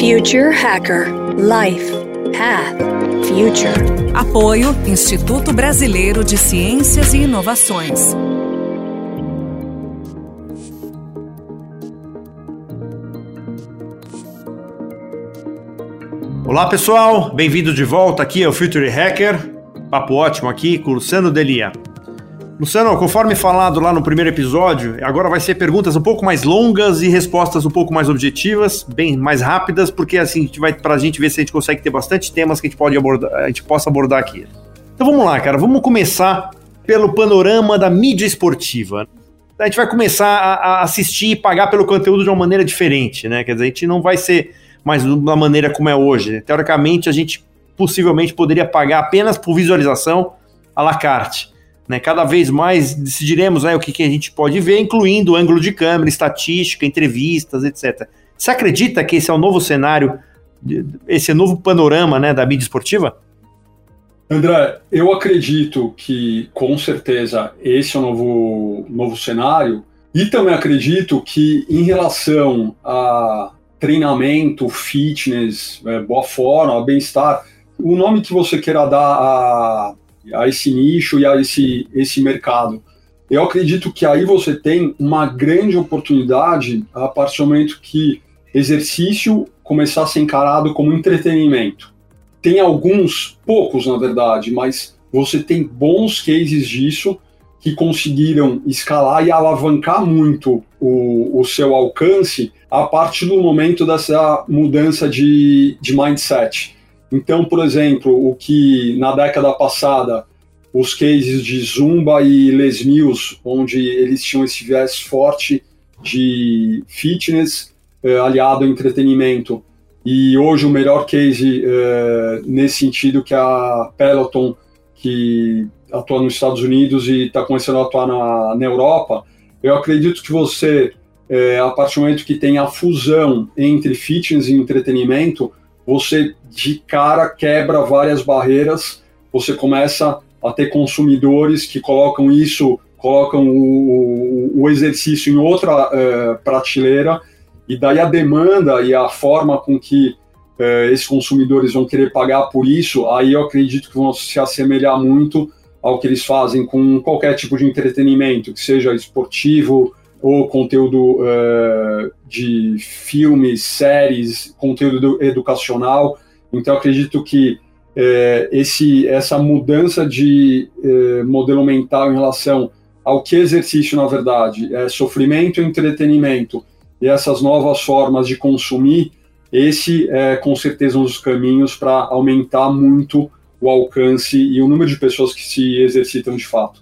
Future Hacker Life Path Future. Apoio Instituto Brasileiro de Ciências e Inovações. Olá pessoal, bem-vindo de volta aqui ao Future Hacker. Papo ótimo aqui com o Luciano Delia. Luciano, conforme falado lá no primeiro episódio, agora vai ser perguntas um pouco mais longas e respostas um pouco mais objetivas, bem mais rápidas, porque assim, a gente vai pra gente ver se a gente consegue ter bastante temas que a gente pode abordar, a gente possa abordar aqui. Então vamos lá, cara, vamos começar pelo panorama da mídia esportiva. A gente vai começar a, assistir e pagar pelo conteúdo de uma maneira diferente, né? Quer dizer, a gente não vai ser mais da maneira como é hoje. Teoricamente, a gente possivelmente poderia pagar apenas por visualização à la carte. Né? Cada vez mais decidiremos né, o que, que a gente pode ver, incluindo ângulo de câmera, estatística, entrevistas, etc. Você acredita que esse é o novo cenário, esse é novo panorama né, da mídia esportiva? André, eu acredito que com certeza esse é o novo, novo cenário e também acredito que em relação a treinamento, fitness, é, boa forma, bem-estar, o nome que você queira dar a, a esse nicho e a esse, esse mercado. Eu acredito que aí você tem uma grande oportunidade a partir do momento que exercício começar a ser encarado como entretenimento. Tem alguns, poucos na verdade, mas você tem bons cases disso que conseguiram escalar e alavancar muito o, o seu alcance a partir do momento dessa mudança de, de mindset. Então, por exemplo, o que na década passada os cases de Zumba e Les Mills, onde eles tinham esse viés forte de fitness eh, aliado ao entretenimento. E hoje o melhor case eh, nesse sentido que é a Peloton, que atua nos Estados Unidos e está começando a atuar na, na Europa. Eu acredito que você, eh, a partir do momento que tem a fusão entre fitness e entretenimento, você de cara quebra várias barreiras, você começa a ter consumidores que colocam isso, colocam o, o exercício em outra uh, prateleira, e daí a demanda e a forma com que uh, esses consumidores vão querer pagar por isso, aí eu acredito que vão se assemelhar muito ao que eles fazem com qualquer tipo de entretenimento, que seja esportivo ou conteúdo uh, de filmes, séries, conteúdo educacional. Então, acredito que é, esse, essa mudança de é, modelo mental em relação ao que exercício, na verdade, é sofrimento e entretenimento, e essas novas formas de consumir, esse é com certeza um dos caminhos para aumentar muito o alcance e o número de pessoas que se exercitam de fato.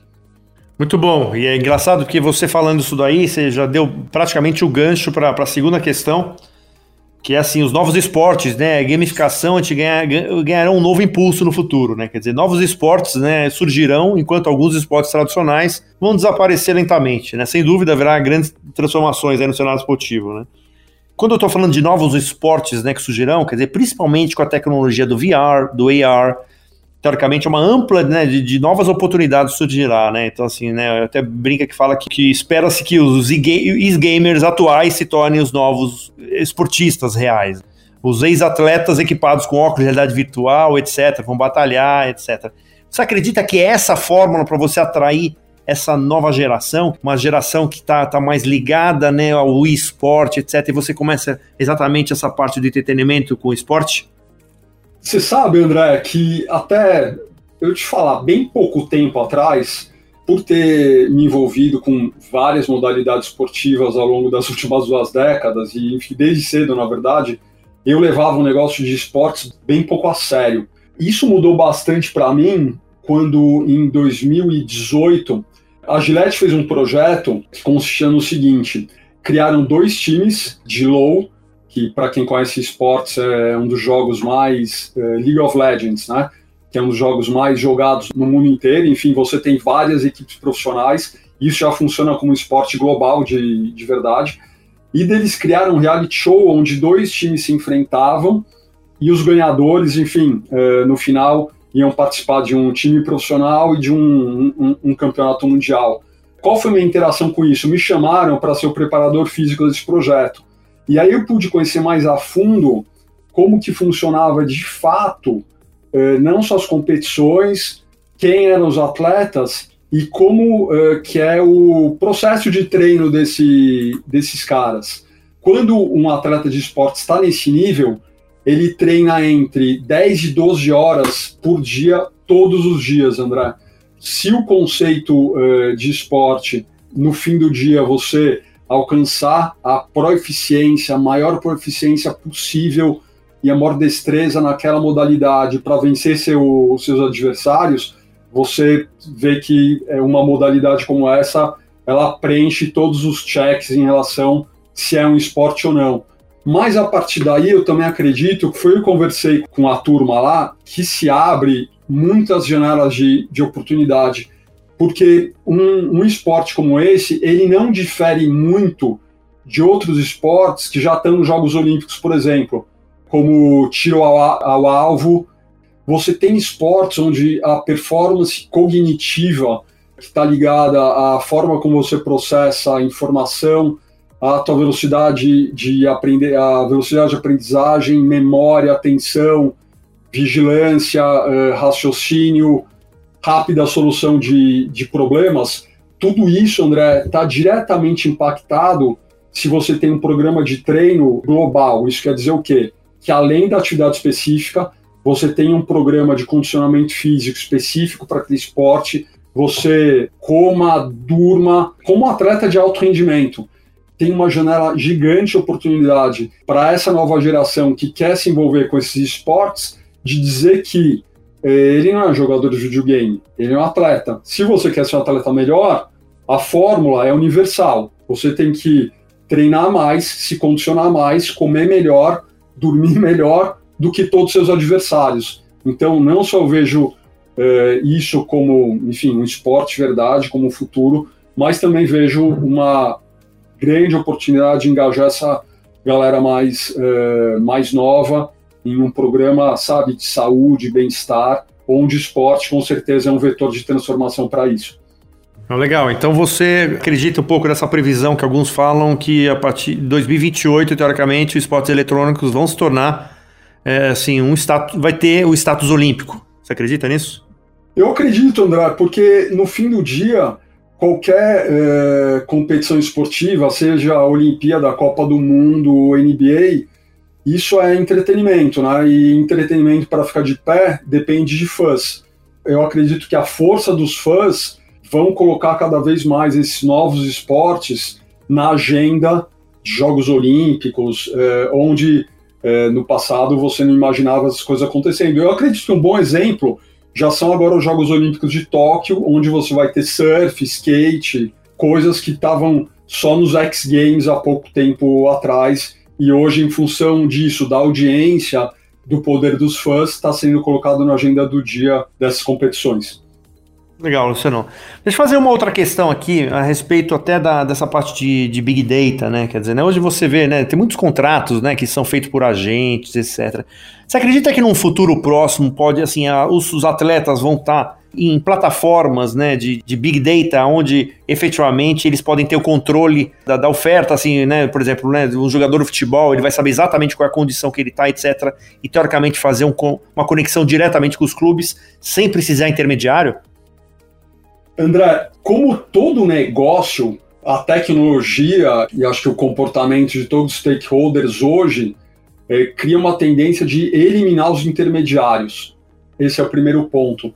Muito bom, e é engraçado que você falando isso daí, você já deu praticamente o gancho para a segunda questão, que é assim, os novos esportes, né, gamificação, a gente ganha, ganharão um novo impulso no futuro, né, quer dizer, novos esportes, né, surgirão, enquanto alguns esportes tradicionais vão desaparecer lentamente, né, sem dúvida haverá grandes transformações aí no cenário esportivo, né. Quando eu estou falando de novos esportes, né, que surgirão, quer dizer, principalmente com a tecnologia do VR, do AR, teoricamente, é uma ampla né, de, de, novas oportunidades surgirá, né? Então, assim, né, até brinca que fala que, que espera-se que os ex-gamers atuais se tornem os novos esportistas reais. Os ex-atletas equipados com óculos de realidade virtual, etc., vão batalhar, etc. Você acredita que é essa fórmula para você atrair essa nova geração, uma geração que está tá mais ligada né, ao esporte, etc., e você começa exatamente essa parte do entretenimento com o esporte? Você sabe, André, que até eu te falar, bem pouco tempo atrás, por ter me envolvido com várias modalidades esportivas ao longo das últimas duas décadas, e enfim, desde cedo, na verdade, eu levava um negócio de esportes bem pouco a sério. Isso mudou bastante para mim quando, em 2018, a Gillette fez um projeto que consistia no seguinte: criaram dois times de low que para quem conhece esportes é um dos jogos mais é, League of Legends, né? Que é um dos jogos mais jogados no mundo inteiro. Enfim, você tem várias equipes profissionais. Isso já funciona como um esporte global de, de verdade. E deles criaram um reality show onde dois times se enfrentavam e os ganhadores, enfim, é, no final iam participar de um time profissional e de um, um, um campeonato mundial. Qual foi a minha interação com isso? Me chamaram para ser o preparador físico desse projeto. E aí eu pude conhecer mais a fundo como que funcionava de fato, eh, não só as competições, quem eram os atletas e como eh, que é o processo de treino desse, desses caras. Quando um atleta de esporte está nesse nível, ele treina entre 10 e 12 horas por dia, todos os dias, André. Se o conceito uh, de esporte, no fim do dia, você alcançar a proeficiência, a maior proeficiência possível e a maior destreza naquela modalidade para vencer seu, seus adversários, você vê que é uma modalidade como essa, ela preenche todos os checks em relação se é um esporte ou não. Mas a partir daí eu também acredito que foi eu conversei com a turma lá que se abre muitas janelas de, de oportunidade, porque um, um esporte como esse ele não difere muito de outros esportes que já estão nos Jogos Olímpicos, por exemplo, como tiro ao, ao alvo. Você tem esportes onde a performance cognitiva que está ligada à forma como você processa a informação, a tua velocidade de aprender, a velocidade de aprendizagem, memória, atenção, vigilância, uh, raciocínio, rápida solução de, de problemas, tudo isso, André, está diretamente impactado se você tem um programa de treino global. Isso quer dizer o quê? Que além da atividade específica, você tem um programa de condicionamento físico específico para aquele esporte, você coma, durma, como atleta de alto rendimento tem uma janela gigante de oportunidade para essa nova geração que quer se envolver com esses esportes de dizer que ele não é um jogador de videogame, ele é um atleta. Se você quer ser um atleta melhor, a fórmula é universal. Você tem que treinar mais, se condicionar mais, comer melhor, dormir melhor do que todos os seus adversários. Então, não só vejo eh, isso como, enfim, um esporte verdade, como um futuro, mas também vejo uma grande oportunidade de engajar essa galera mais, uh, mais nova em um programa, sabe, de saúde, bem-estar, onde esporte com certeza é um vetor de transformação para isso. Legal, então você acredita um pouco nessa previsão que alguns falam que a partir de 2028, teoricamente, os esportes eletrônicos vão se tornar é, assim, um status, vai ter o status olímpico. Você acredita nisso? Eu acredito, André, porque no fim do dia qualquer é, competição esportiva, seja a Olimpíada, a Copa do Mundo, o NBA, isso é entretenimento, né? E entretenimento para ficar de pé depende de fãs. Eu acredito que a força dos fãs vão colocar cada vez mais esses novos esportes na agenda de Jogos Olímpicos, é, onde é, no passado você não imaginava as coisas acontecendo. Eu acredito que um bom exemplo já são agora os Jogos Olímpicos de Tóquio, onde você vai ter surf, skate, coisas que estavam só nos X Games há pouco tempo atrás, e hoje, em função disso, da audiência, do poder dos fãs, está sendo colocado na agenda do dia dessas competições. Legal, Luciano. Deixa eu fazer uma outra questão aqui a respeito até da, dessa parte de, de Big Data, né? Quer dizer, né, hoje você vê, né? Tem muitos contratos, né? Que são feitos por agentes, etc. Você acredita que num futuro próximo pode, assim, a, os, os, atletas vão estar tá em plataformas, né? De, de Big Data, onde efetivamente eles podem ter o controle da, da oferta, assim, né? Por exemplo, né? Um jogador de futebol, ele vai saber exatamente qual é a condição que ele está, etc. E teoricamente fazer um, uma conexão diretamente com os clubes sem precisar intermediário? André, como todo negócio, a tecnologia e acho que o comportamento de todos os stakeholders hoje é, cria uma tendência de eliminar os intermediários. Esse é o primeiro ponto.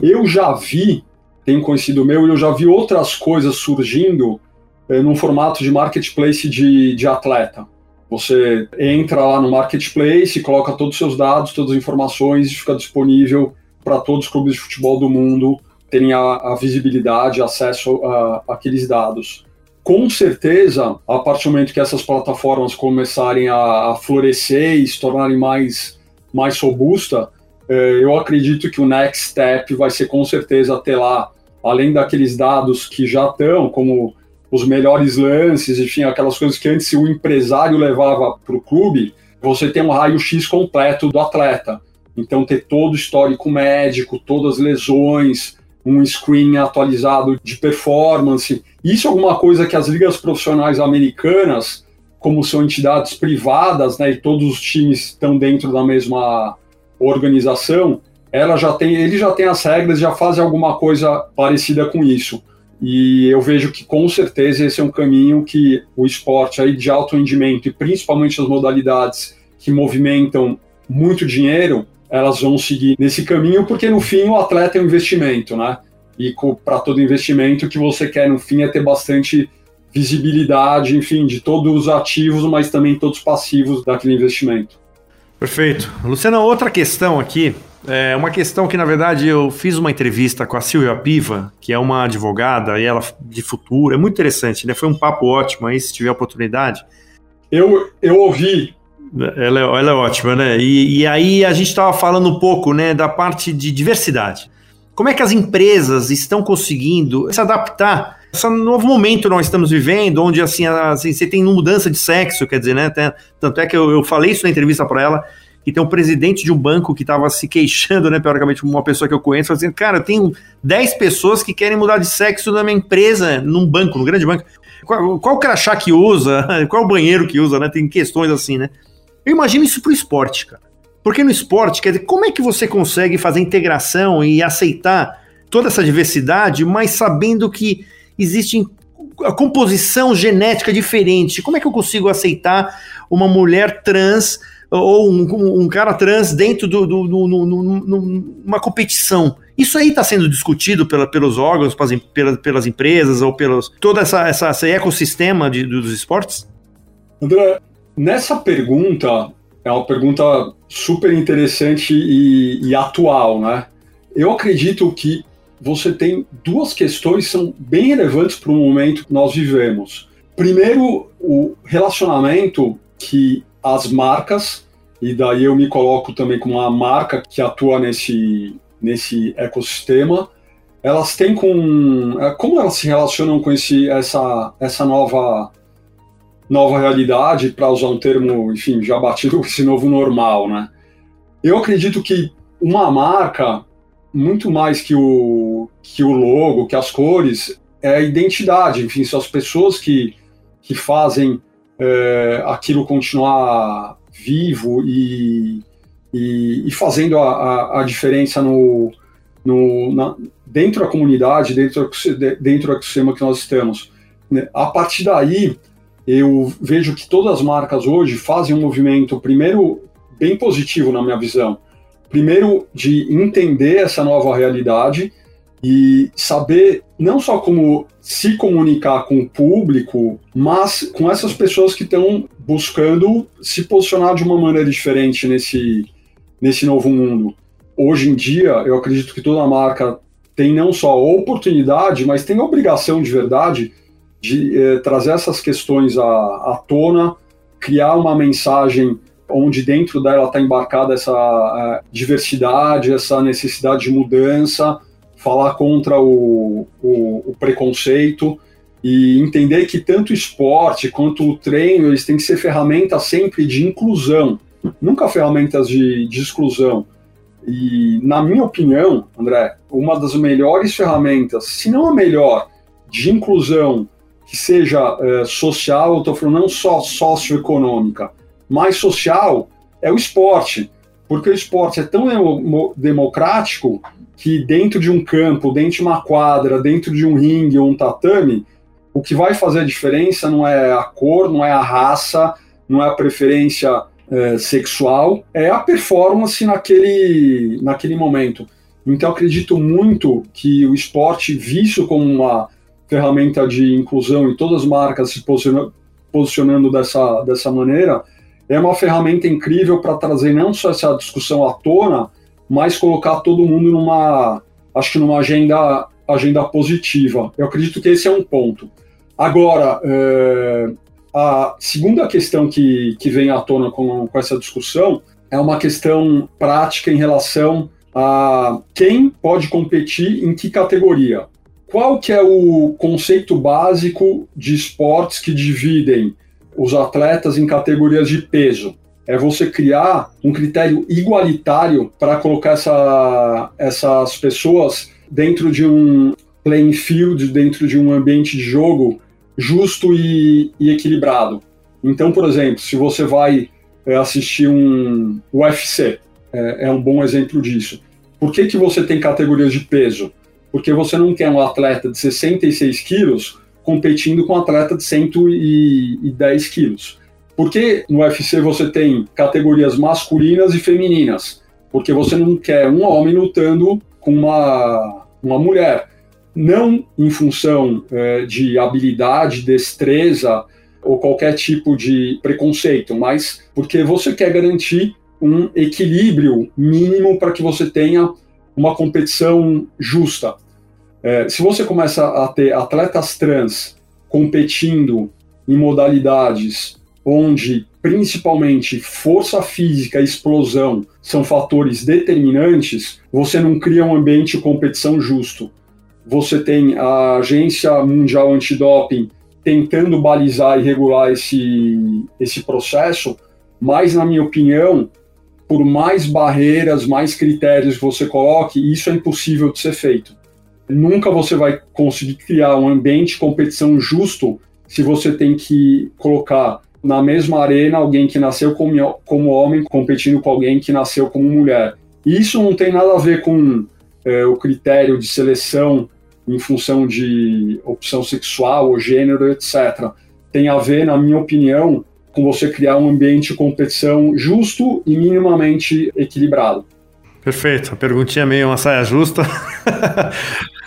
Eu já vi, tem conhecido meu, eu já vi outras coisas surgindo é, num formato de marketplace de, de atleta. Você entra lá no marketplace, coloca todos os seus dados, todas as informações e fica disponível para todos os clubes de futebol do mundo terem a, a visibilidade, acesso a, a aqueles dados. Com certeza, a partir do momento que essas plataformas começarem a, florescer e se tornarem mais, mais robusta, eu acredito que o next step vai ser com certeza ter lá, além daqueles dados que já estão, como os melhores lances, enfim, aquelas coisas que antes o empresário levava para o clube, você tem um raio-x completo do atleta. Então, ter todo o histórico médico, todas as lesões, um screen atualizado de performance. Isso é alguma coisa que as ligas profissionais americanas como são entidades privadas, né, e todos os times estão dentro da mesma organização, ela já tem, ele já tem as regras, já faz alguma coisa parecida com isso. E eu vejo que com certeza esse é um caminho que o esporte aí de alto rendimento e principalmente as modalidades que movimentam muito dinheiro, elas vão seguir nesse caminho, porque no fim o atleta é um investimento, né? E para todo investimento, o que você quer no fim é ter bastante visibilidade, enfim, de todos os ativos, mas também todos os passivos daquele investimento. Perfeito. Luciana, outra questão aqui, é uma questão que, na verdade, eu fiz uma entrevista com a Silvia Piva, que é uma advogada, e ela de futuro, é muito interessante, né? Foi um papo ótimo aí, se tiver oportunidade. Eu, eu ouvi. Ela é, ela é ótima, né? E, e aí a gente estava falando um pouco, né, da parte de diversidade. Como é que as empresas estão conseguindo se adaptar esse novo momento que nós estamos vivendo, onde assim, assim você tem mudança de sexo, quer dizer, né? Tanto é que eu, eu falei isso na entrevista para ela, que tem um presidente de um banco que estava se queixando, né, teoricamente, uma pessoa que eu conheço, dizendo, cara, eu tenho 10 pessoas que querem mudar de sexo na minha empresa, num banco, num grande banco. Qual, qual crachá que usa? Qual banheiro que usa, né? Tem questões assim, né? Eu imagino isso pro esporte, cara. Porque no esporte, quer dizer, como é que você consegue fazer integração e aceitar toda essa diversidade, mas sabendo que existe a composição genética diferente? Como é que eu consigo aceitar uma mulher trans ou um, um cara trans dentro de numa competição. Isso aí está sendo discutido pela, pelos órgãos, pelas, pelas empresas ou pelos todo essa, essa, esse ecossistema de, dos esportes? André, nessa pergunta é uma pergunta super interessante e, e atual, né? Eu acredito que você tem duas questões que são bem relevantes para o momento que nós vivemos. Primeiro, o relacionamento que as marcas, e daí eu me coloco também como uma marca que atua nesse, nesse ecossistema, elas têm com. É, como elas se relacionam com esse, essa, essa nova, nova realidade, para usar um termo, enfim, já batido com esse novo normal, né? Eu acredito que uma marca, muito mais que o, que o logo, que as cores, é a identidade, enfim, são as pessoas que, que fazem é, aquilo continuar vivo e, e, e fazendo a, a, a, diferença no, no, na, dentro da comunidade, dentro, dentro do ecossistema que nós estamos. Né, a partir daí, eu vejo que todas as marcas hoje fazem um movimento, primeiro, bem positivo na minha visão. Primeiro, de entender essa nova realidade e saber não só como se comunicar com o público, mas com essas pessoas que estão buscando se posicionar de uma maneira diferente nesse, nesse novo mundo. Hoje em dia, eu acredito que toda marca tem não só oportunidade, mas tem obrigação de verdade de eh, trazer essas questões à, à tona, criar uma mensagem onde dentro dela está embarcada essa eh, diversidade, essa necessidade de mudança, falar contra o, o, o, preconceito e entender que tanto o esporte quanto o treino eles têm que ser ferramentas sempre de inclusão, nunca ferramentas de, de exclusão. E, na minha opinião, André, uma das melhores ferramentas, se não a melhor, de inclusão que seja é, social, eu estou falando não só socioeconômica, mas social, é o esporte. Porque o esporte é tão democrático que dentro de um campo, dentro de uma quadra, dentro de um ringue ou um tatame, o que vai fazer a diferença não é a cor, não é a raça, não é a preferência é, sexual, é a performance naquele, naquele momento. Então acredito muito que o esporte, visto como uma ferramenta de inclusão e todas as marcas se posicionando, posicionando dessa, dessa maneira, é uma ferramenta incrível para trazer não só essa discussão à tona, mas colocar todo mundo numa, acho que numa agenda, agenda positiva. Eu acredito que esse é um ponto. Agora, é, a segunda questão que, que vem à tona com, com essa discussão é uma questão prática em relação a quem pode competir em que categoria. Qual que é o conceito básico de esportes que dividem os atletas em categorias de peso? é você criar um critério igualitário para colocar essa, essas pessoas dentro de um playing field, dentro de um ambiente de jogo justo e, e equilibrado. Então, por exemplo, se você vai é, assistir um UFC, é, é, um bom exemplo disso. Por que, que você tem categorias de peso? Porque você não quer um atleta de 66 quilos competindo com um atleta de 110 quilos. Por que no UFC você tem categorias masculinas e femininas? Porque você não quer um homem lutando com uma, uma mulher. Não em função é, de habilidade, destreza ou qualquer tipo de preconceito, mas porque você quer garantir um equilíbrio mínimo para que você tenha uma competição justa. É, se você começa a ter atletas trans competindo em modalidades onde principalmente força física e explosão são fatores determinantes, você não cria um ambiente de competição justo. Você tem a Agência Mundial Antidoping tentando balizar e regular esse, esse processo, mas, na minha opinião, por mais barreiras, mais critérios que você coloque, isso é impossível de ser feito. Nunca você vai conseguir criar um ambiente de competição justo se você tem que colocar na mesma arena alguém que nasceu como, como homem competindo com alguém que nasceu como mulher. Isso não tem nada a ver com é, o critério de seleção em função de opção sexual ou gênero, etc. Tem a ver, na minha opinião, com você criar um ambiente de competição justo e minimamente equilibrado. Perfeito. A perguntinha meio uma saia justa.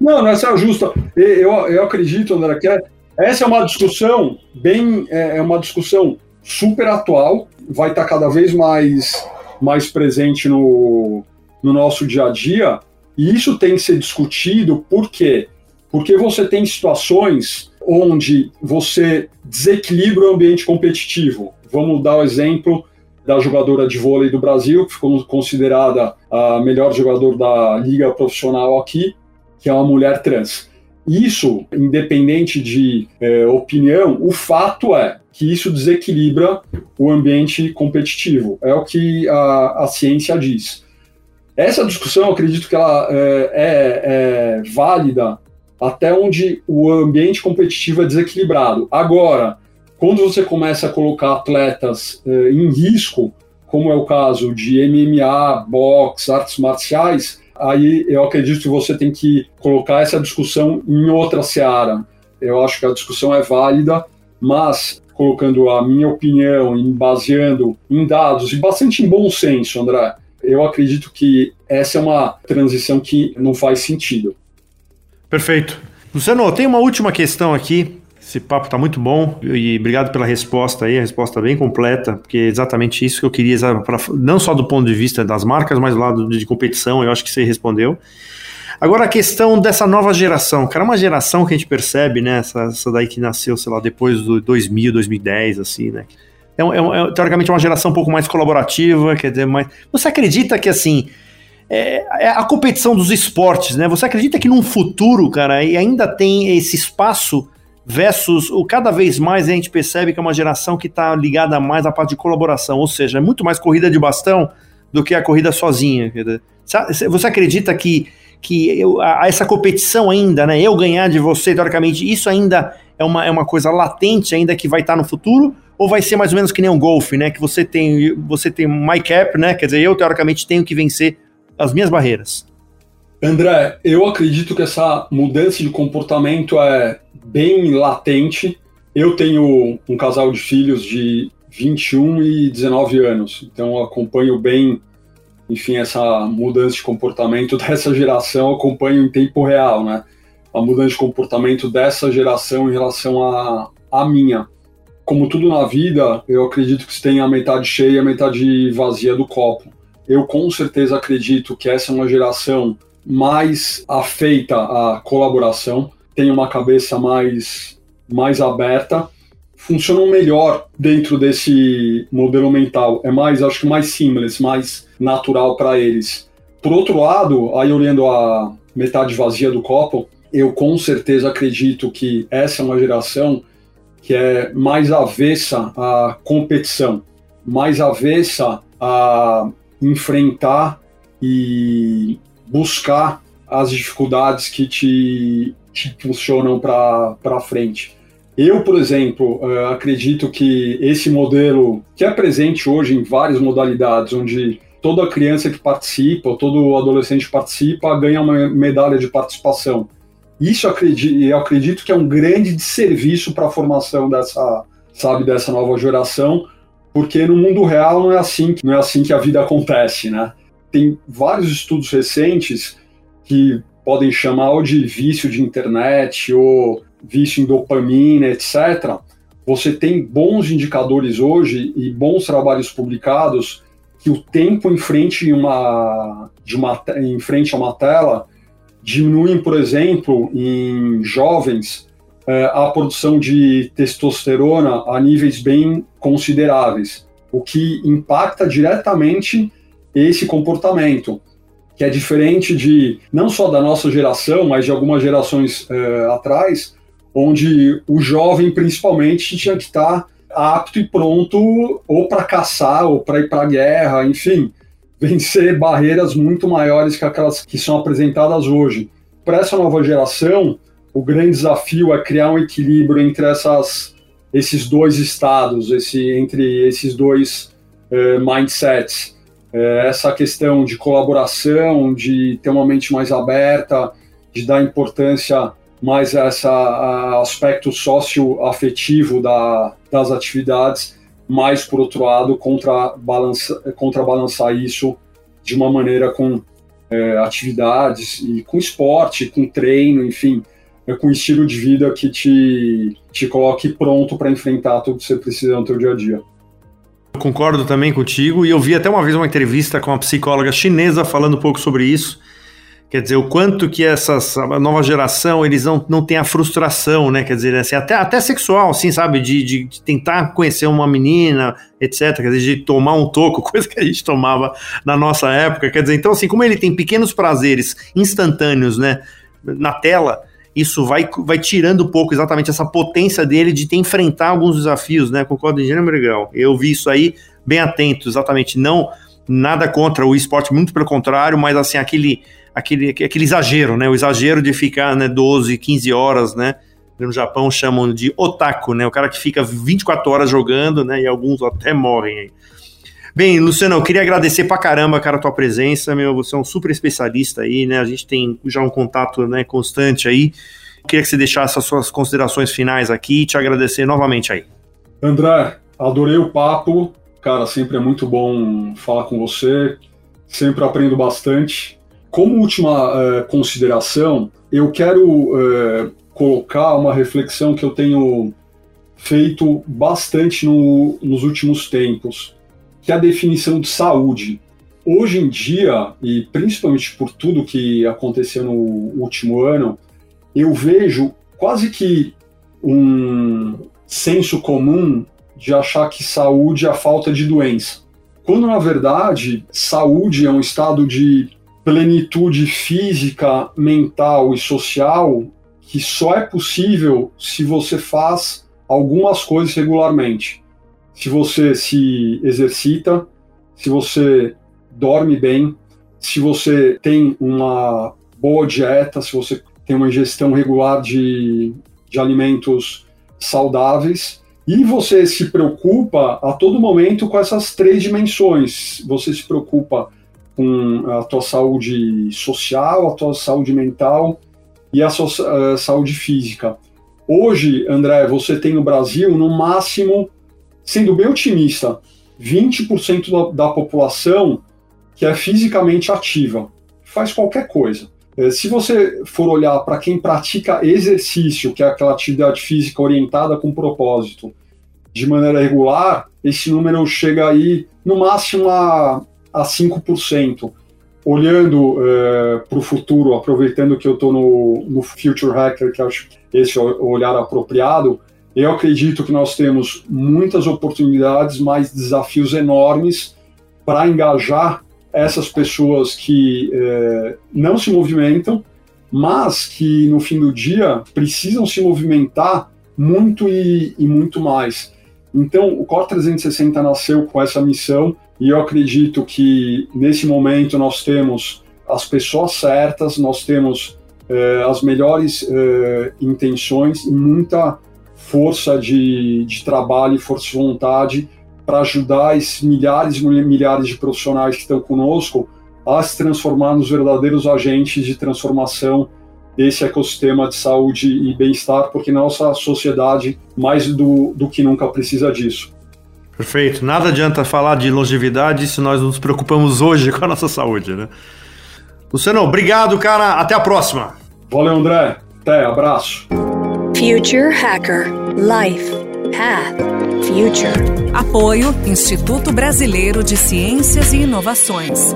não, não é saia justa. Eu, eu acredito, André, que é, essa é uma discussão bem. É, é uma discussão super atual, vai estar cada vez mais, mais presente no, no nosso dia a dia, e isso tem que ser discutido por quê? Porque você tem situações onde você desequilibra o ambiente competitivo. Vamos dar o exemplo da jogadora de vôlei do Brasil, que ficou considerada a melhor jogadora da liga profissional aqui, que é uma mulher trans. Isso, independente de é, opinião, o fato é que isso desequilibra o ambiente competitivo. É o que a, a ciência diz. Essa discussão, acredito que ela é, é, é válida até onde o ambiente competitivo é desequilibrado. Agora, quando você começa a colocar atletas é, em risco, como é o caso de MMA, boxe, artes marciais, aí eu acredito que você tem que colocar essa discussão em outra seara. Eu acho que a discussão é válida, mas colocando a minha opinião, em baseando em dados e bastante em bom senso, André, eu acredito que essa é uma transição que não faz sentido. Perfeito. Luciano, tem uma última questão aqui esse papo está muito bom e obrigado pela resposta aí, a resposta bem completa, porque é exatamente isso que eu queria, pra, não só do ponto de vista das marcas, mas do lado de competição, eu acho que você respondeu. Agora a questão dessa nova geração, cara, uma geração que a gente percebe, né, essa, essa daí que nasceu, sei lá, depois do 2000, 2010, assim, né, é, é, é teoricamente uma geração um pouco mais colaborativa, quer dizer, mais... Você acredita que, assim, é, é, a competição dos esportes, né? Você acredita que num futuro, cara, ainda tem esse espaço versus o cada vez mais a gente percebe que é uma geração que está ligada mais à parte de colaboração, ou seja, é muito mais corrida de bastão do que a corrida sozinha. Você acredita que, que eu, a, essa competição ainda, né, eu ganhar de você, teoricamente, isso ainda é uma, é uma coisa latente ainda que vai estar tá no futuro? Ou vai ser mais ou menos que nem um golfe, né? Que você tem, você tem my cap, né? Quer dizer, eu teoricamente tenho que vencer as minhas barreiras. André, eu acredito que essa mudança de comportamento é bem latente. Eu tenho um casal de filhos de 21 e 19 anos, então acompanho bem, enfim, essa mudança de comportamento dessa geração, acompanho em tempo real, né? A mudança de comportamento dessa geração em relação à, à minha. Como tudo na vida, eu acredito que se tem a metade cheia e a metade vazia do copo. Eu com certeza acredito que essa é uma geração mais afeita à colaboração, tem uma cabeça mais, mais aberta, funcionam melhor dentro desse modelo mental. É mais, acho que mais simples, mais natural para eles. Por outro lado, aí olhando a metade vazia do copo, eu com certeza acredito que essa é uma geração que é mais avessa à competição, mais avessa a enfrentar e buscar as dificuldades que te, te funcionam para frente. Eu, por exemplo, uh, acredito que esse modelo, que é presente hoje em várias modalidades, onde toda criança que participa, todo adolescente que participa, ganha uma medalha de participação. Isso acredito, eu acredito que é um grande serviço para a formação dessa, sabe, dessa nova geração, porque no mundo real não é assim, não é assim que a vida acontece, né? Tem vários estudos recentes que podem chamar ou de vício de internet ou vício em dopamina, etc., você tem bons indicadores hoje e bons trabalhos publicados que o tempo em frente, uma, de uma, em frente a uma tela diminuem, por exemplo, em jovens, eh, a produção de testosterona a níveis bem consideráveis, o que impacta diretamente esse comportamento, que é diferente de não só da nossa geração, mas de algumas gerações eh, atrás, onde o jovem principalmente tinha que estar apto e pronto ou para caçar ou para ir para a guerra, enfim, vencer barreiras muito maiores que aquelas que são apresentadas hoje. Para essa nova geração, o grande desafio é criar um equilíbrio entre essas, esses dois estados, esse, entre esses dois eh, mindsets. Eh, essa questão de colaboração, de ter uma mente mais aberta, de dar importância mais esse aspecto socioafetivo da, das atividades, mas, por outro lado, contrabalança, contrabalançar isso de uma maneira com é, atividades e com esporte, com treino, enfim, é, com estilo de vida que te, te coloque pronto para enfrentar tudo que você precisa no seu dia a dia. Concordo também contigo, e eu vi até uma vez uma entrevista com uma psicóloga chinesa falando um pouco sobre isso, Quer dizer, o quanto que essa nova geração, eles não, não têm a frustração, né? Quer dizer, assim, até, até sexual, assim, sabe? De, de, de, tentar conhecer uma menina, etc. Quer dizer, de tomar um toco, coisa que a gente tomava na nossa época. Quer dizer, então, assim, como ele tem pequenos prazeres instantâneos, né? Na tela, isso vai, vai tirando um pouco exatamente essa potência dele de enfrentar alguns desafios, né? Concordo em gênero legal. Eu vi isso aí bem atento, exatamente. Não nada contra o esporte, muito pelo contrário, mas assim, aquele aquele, aquele exagero, né? O exagero de ficar né, 12, 15 horas, né? No Japão chamam de otaku, né? O cara que fica 24 horas jogando, né? E alguns até morrem aí. Bem, Luciano, eu queria agradecer pra caramba, cara, a tua presença, meu, você é um super especialista aí, né? A gente tem já um contato né, constante aí. Queria que você deixasse as suas considerações finais aqui e te agradecer novamente aí. André, adorei o papo. Cara, sempre é muito bom falar com você. Sempre aprendo bastante. Como última uh, consideração, eu quero uh, colocar uma reflexão que eu tenho feito bastante no, nos últimos tempos, que é a definição de saúde. Hoje em dia, e principalmente por tudo que aconteceu no último ano, eu vejo quase que um senso comum de achar que saúde é a falta de doença. Quando, na verdade, saúde é um estado de plenitude física, mental e social que só é possível se você faz algumas coisas regularmente. Se você se exercita, se você dorme bem, se você tem uma boa dieta, se você tem uma ingestão regular de, de alimentos saudáveis e você se preocupa a todo momento com essas três dimensões. Você se preocupa com a tua saúde social, a tua saúde mental e a sua uh, saúde física. Hoje, André, você tem no Brasil, no máximo, sendo bem otimista, 20% da, população que é fisicamente ativa, faz qualquer coisa. Eh, se você for olhar para quem pratica exercício, que é aquela atividade física orientada com propósito, de maneira regular, esse número chega aí no máximo a a 5%. Olhando é, para o futuro, aproveitando que eu estou no, no Future Hacker, que acho que esse é o olhar apropriado, eu acredito que nós temos muitas oportunidades, mas desafios enormes para engajar essas pessoas que é, não se movimentam, mas que no fim do dia precisam se movimentar muito e, e muito mais. Então, o Core 360 nasceu com essa missão e eu acredito que nesse momento nós temos as pessoas certas, nós temos eh, as melhores eh, intenções e muita força de, de trabalho e força de vontade para ajudar esses milhares e milhares de profissionais que estão conosco a se transformar nos verdadeiros agentes de transformação desse ecossistema de saúde e bem-estar, porque nossa sociedade, mais do, do que nunca, precisa disso. Perfeito. Nada adianta falar de longevidade se nós nos preocupamos hoje com a nossa saúde, né? Luciano, obrigado, cara. Até a próxima. Valeu, André. Até, abraço. Future Hacker Life Path Future. Apoio Instituto Brasileiro de Ciências e Inovações.